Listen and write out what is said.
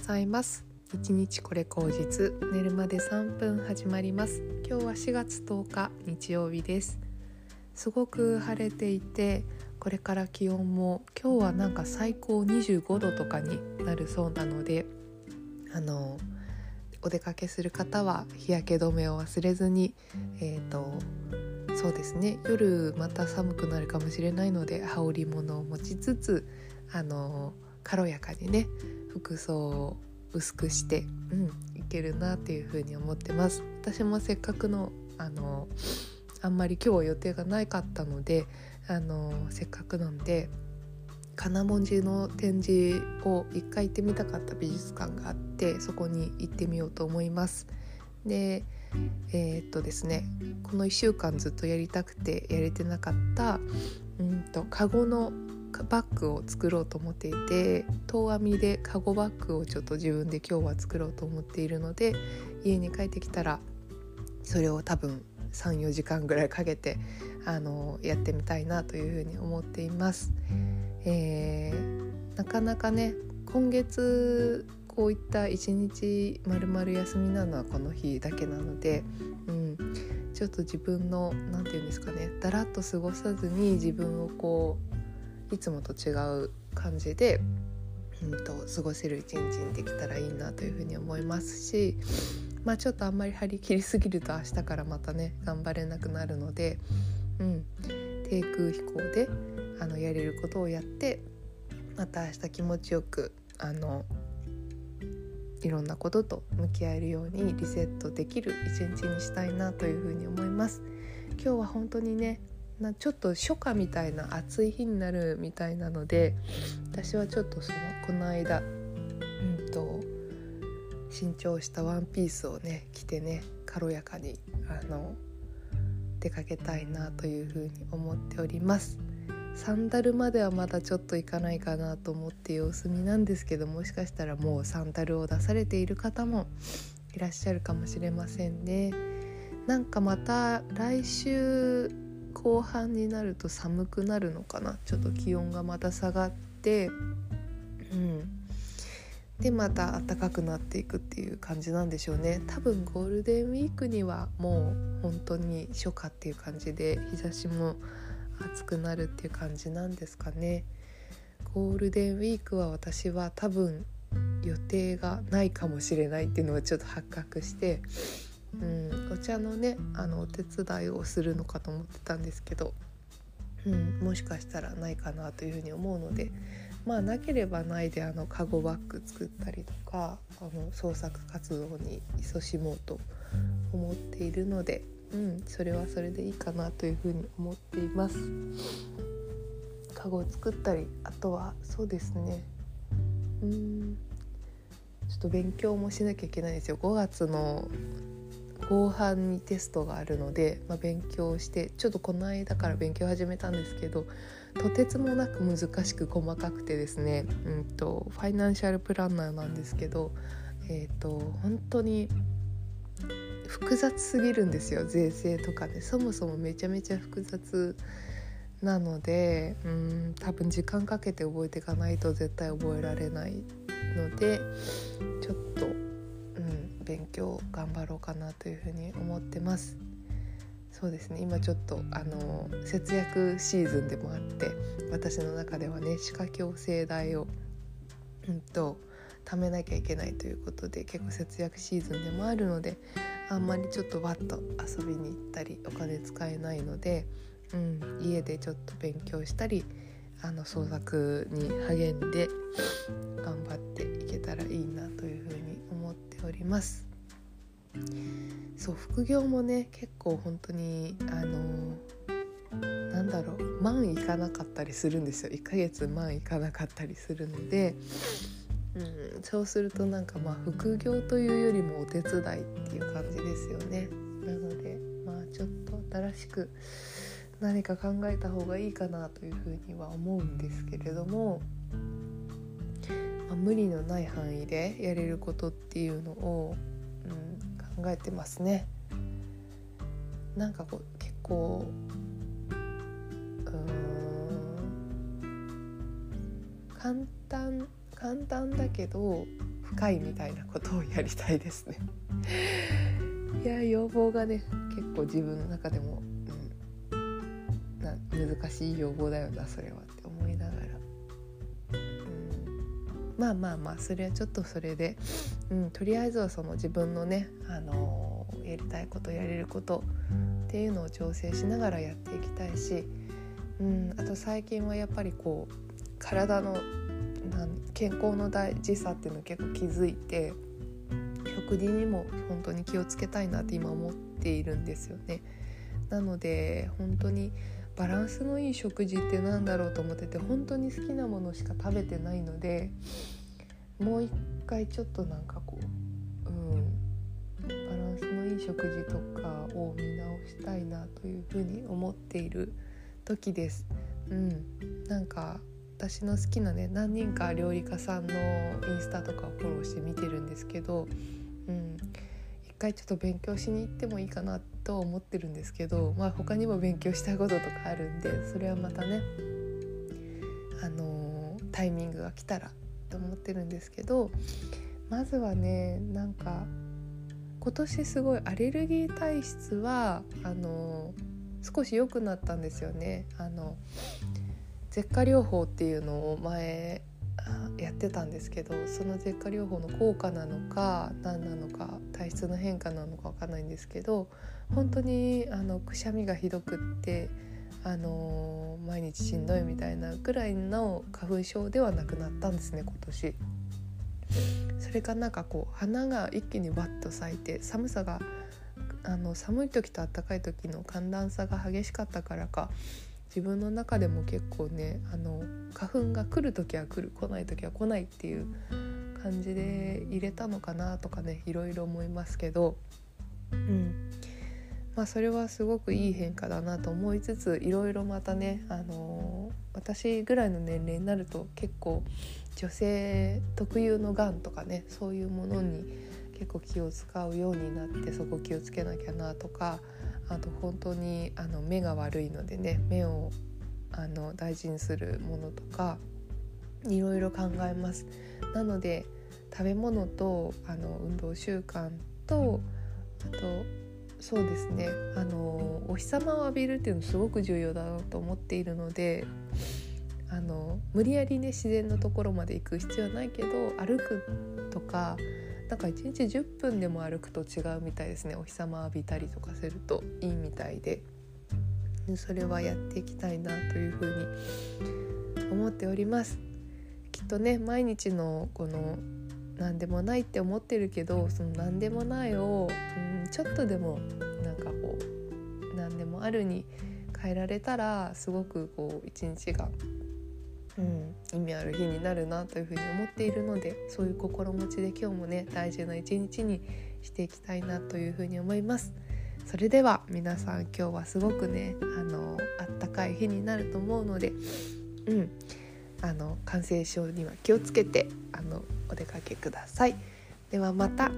ざいます。一日これ口実。寝るまで3分始まります。今日は4月10日日曜日です。すごく晴れていてこれから気温も今日はなんか最高25度とかになるそうなのであのお出かけする方は日焼け止めを忘れずにえっ、ー、とそうですね。夜また寒くなるかもしれないので羽織物を持ちつつあの軽やかにね服装を薄くして、うん、いけるなっていうふうに思ってます私もせっかくのあのあんまり今日は予定がなかったのであのせっかくなんで金文字の展示を一回行ってみたかった美術館があってそこに行ってみようと思います。でえー、っとですねこの1週間ずっとやりたくてやれてなかったうんとカゴのバッグを作ろうと思っていて遠編みでカゴバッグをちょっと自分で今日は作ろうと思っているので家に帰ってきたらそれを多分34時間ぐらいかけてあのやってみたいなというふうに思っています。えー、なかなかね今月こういった一日まるまる休みなのはこの日だけなので、うん、ちょっと自分の何て言うんですかねだらっと過ごさずに自分をこういつもと違う感じで、うんと、過ごせる一日にできたらいいなというふうに思いますしまあちょっとあんまり張り切りすぎると明日からまたね頑張れなくなるので、うん、低空飛行であのやれることをやってまた明日気持ちよくあのいろんなことと向き合えるようにリセットできる一日にしたいなというふうに思います。今日は本当にねなちょっと初夏みたいな暑い日になるみたいなので私はちょっとそのこの間うんと新調したワンピースをね着てね軽やかにあの出かけたいなというふうに思っておりますサンダルまではまだちょっといかないかなと思って様子見なんですけどもしかしたらもうサンダルを出されている方もいらっしゃるかもしれませんね。なんかまた来週後半になると寒くなるのかな？ちょっと気温がまた下がって。うん。でまた暖かくなっていくっていう感じなんでしょうね。多分ゴールデンウィークにはもう本当に初夏っていう感じで日差しも暑くなるっていう感じなんですかね。ゴールデンウィークは私は多分予定がないかもしれないっていうのはちょっと発覚して、うん、お茶のねあのお手伝いをするのかと思ってたんですけど、うん、もしかしたらないかなというふうに思うのでまあなければないであのカゴバッグ作ったりとかあの創作活動に勤しもうと思っているのでうんそれはそれでいいかなというふうに思っています。カゴを作ったりあとはそうですね。うんちょっと勉強もしなきゃいけないですよ。5月の後半にテストがあるので、まあ、勉強してちょっとこの間から勉強始めたんですけどとてつもなく難しく細かくてですね、うんと、ファイナンシャルプランナーなんですけど、えーと本当に複雑すぎるんですよ税制とかねそもそもめちゃめちゃ複雑なのでうん多分時間かけて覚えていかないと絶対覚えられないのでちょっと、勉強頑張ろうかなというふうに思ってます。そうですね今ちょっとあの節約シーズンでもあって私の中ではね歯科矯正代を、うんと貯めなきゃいけないということで結構節約シーズンでもあるのであんまりちょっとわっと遊びに行ったりお金使えないので、うん、家でちょっと勉強したりあの創作に励んで頑張ます。そう副業もね結構本当にあのなんだろう万いかなかったりするんですよ。1ヶ月万いかなかったりするので。うん、そうするとなんかまあ副業というよりもお手伝いっていう感じですよね。なのでまあちょっと新しく何か考えた方がいいかなというふうには思うんですけれども、無理のない範囲でやれることっていうのを、うん、考えてますね。なんかこう結構うん簡単簡単だけど深いみたいなことをやりたいですね。いや要望がね結構自分の中でも、うん、な難しい要望だよなそれはって。まあまあまあそれはちょっとそれで、うん、とりあえずはその自分のね、あのー、やりたいことやれること。っていうのを調整しながらやっていきたいし、うん、あと最近はやっぱりこう体の健康の大事さっていうのを結構気づいて食事にも本当に気をつけたいなって今思っているんですよね。なので本当にバランスのいい食事って何だろうと思ってて本当に好きなものしか食べてないのでもう一回ちょっとなんかこう、うん、バランスのいい食事とかを見直したいなというふうに思っている時です。うん、なんか私の好きなね何人か料理家さんのインスタとかをフォローして見てるんですけど、うん、一回ちょっと勉強しに行ってもいいかなと思ってるんですけど、まあ、他にも勉強したいこととかあるんでそれはまたね、あのー、タイミングが来たらと思ってるんですけどまずはねなんか今年すごいアレルギー体質はあのー、少し良くなったんですよね。あの舌下療法っていうのを前やってたんですけどその舌下療法の効果なのか何なのか体質の変化なのか分かんないんですけど本当にあのくしゃみがひどくってあのー、毎日しんどいみたいなぐらいの花粉症ではなくなったんですね今年。それがなんかこう花が一気にバッと咲いて寒さがあの寒い時と暖かい時の寒暖差が激しかったからか自分の中でも結構ねあの花粉が来る時は来る来ない時は来ないっていう感じで入れたのかなとかねいろいろ思いますけど、うん。まあ、それはすごくいい変化だなと思いつついろいろまたね、あの私ぐらいの年齢になると結構女性特有のがんとかねそういうものに結構気を使うようになってそこ気をつけなきゃなとかあと本当にあの目が悪いのでね目をあの大事にするものとかいろいろ考えます。なので食べ物とあの運動習慣とあとそうですねあのお日様を浴びるっていうのすごく重要だなと思っているのであの無理やりね自然のところまで行く必要はないけど歩くとかなんか1日10分でも歩くと違うみたいですね。お日様浴びたりとかするといいみたいで。それはやっていきたいなというふうに思っております。きっとね毎日のこの何でもないって思ってるけどその何でもないを、うん、ちょっとでもなんかこう何でもあるに変えられたらすごくこう一日がうん、意味ある日になるなというふうに思っているのでそういう心持ちで今日もね大事な一日にしていきたいなというふうに思います。それでは皆さん今日はすごくねあのあったかい日になると思うので、うん、あの感染症には気をつけてあのお出かけください。ではまた。